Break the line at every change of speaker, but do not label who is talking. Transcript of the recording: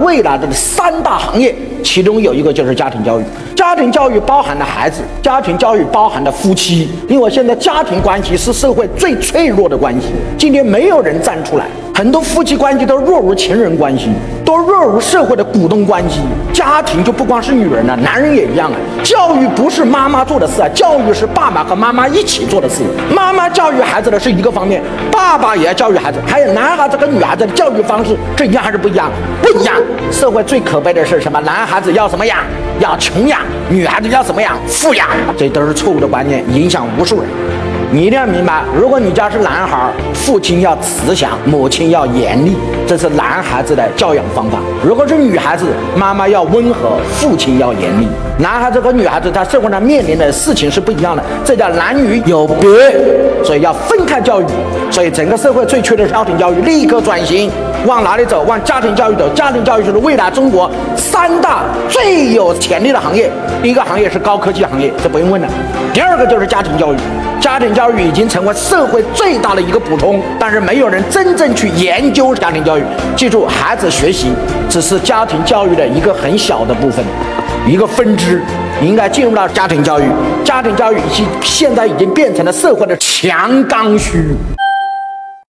未来的三大行业，其中有一个就是家庭教育。家庭教育包含了孩子，家庭教育包含了夫妻。因为现在家庭关系是社会最脆弱的关系，今天没有人站出来，很多夫妻关系都弱如情人关系，都弱如社会的股东关系。家庭就不光是女人了，男人也一样啊。教育不是妈妈做的事啊，教育是爸爸和妈妈一起做的事。妈妈教育孩子的是一个方面，爸爸也要教育孩子。还有男孩子和女孩子的教育方式这一样还是不一样？不一样。社会最可悲的是什么？男孩子要什么养？要穷养。女孩子要怎么养？富养。这都是错误的观念，影响无数人。你一定要明白，如果你家是男孩，父亲要慈祥，母亲要严厉，这是男孩子的教养方法。如果是女孩子，妈妈要温和，父亲要严厉。男孩子和女孩子在社会上面临的事情是不一样的，这叫男女有别，所以要分开教育。所以整个社会最缺的是家庭教育，立刻转型，往哪里走？往家庭教育走。家庭教育就是未来中国三大最有潜力的行业。第一个行业是高科技行业，这不用问了。第二个就是家庭教育。家庭教育已经成为社会最大的一个补充，但是没有人真正去研究家庭教育。记住，孩子学习只是家庭教育的一个很小的部分，一个分支，应该进入到家庭教育。家庭教育已经现在已经变成了社会的强刚需。